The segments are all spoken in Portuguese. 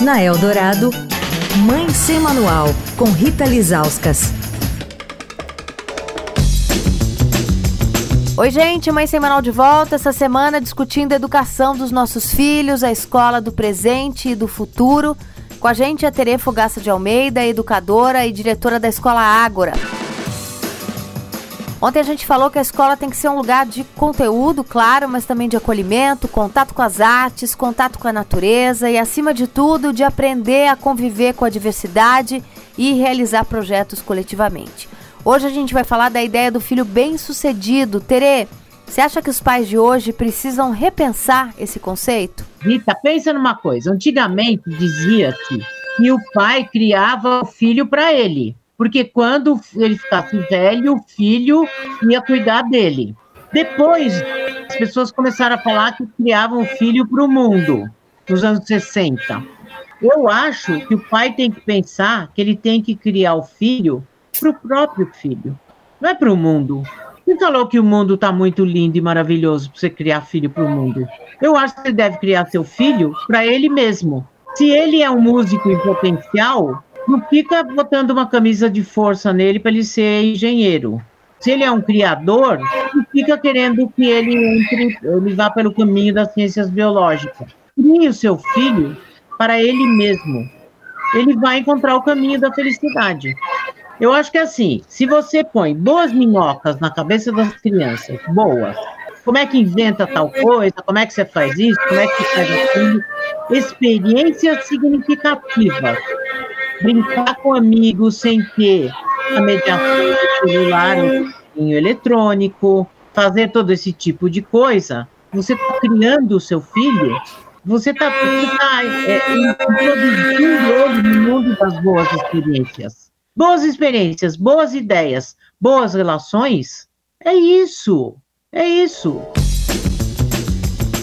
Na Eldorado, Mãe Sem Manual, com Rita Lizauskas. Oi, gente, Mãe Sem Manual de volta essa semana discutindo a educação dos nossos filhos, a escola do presente e do futuro. Com a gente a Tere Fogaça de Almeida, educadora e diretora da Escola Ágora. Ontem a gente falou que a escola tem que ser um lugar de conteúdo, claro, mas também de acolhimento, contato com as artes, contato com a natureza e, acima de tudo, de aprender a conviver com a diversidade e realizar projetos coletivamente. Hoje a gente vai falar da ideia do filho bem-sucedido. Tere, você acha que os pais de hoje precisam repensar esse conceito? Rita, pensa numa coisa. Antigamente dizia-se que o pai criava o filho para ele porque quando ele ficasse velho, o filho ia cuidar dele. Depois, as pessoas começaram a falar que criavam o filho para o mundo, nos anos 60. Eu acho que o pai tem que pensar que ele tem que criar o filho para o próprio filho, não é para o mundo. Quem falou que o mundo está muito lindo e maravilhoso para você criar filho para o mundo? Eu acho que ele deve criar seu filho para ele mesmo. Se ele é um músico em potencial, não fica botando uma camisa de força nele para ele ser engenheiro. Se ele é um criador, não fica querendo que ele entre, ele vá pelo caminho das ciências biológicas. Crie o seu filho para ele mesmo. Ele vai encontrar o caminho da felicidade. Eu acho que é assim, se você põe boas minhocas na cabeça das crianças, boas, como é que inventa tal coisa, como é que você faz isso, como é que você faz aquilo, experiências significativas brincar com amigos sem ter a mediação celular ou eletrônico, fazer todo esse tipo de coisa, você está criando o seu filho, você está tá, é, introduzindo ele no mundo das boas experiências. Boas experiências, boas ideias, boas relações, é isso, é isso.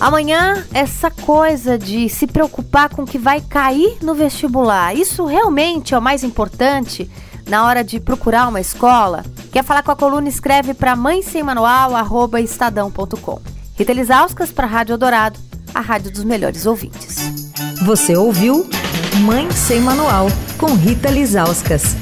Amanhã, essa coisa de se preocupar com o que vai cair no vestibular, isso realmente é o mais importante na hora de procurar uma escola? Quer falar com a coluna? Escreve para mãe sem manual, arroba estadão.com. Rita Lisauskas para a Rádio Dourado, a rádio dos melhores ouvintes. Você ouviu Mãe Sem Manual, com Rita Lisauskas.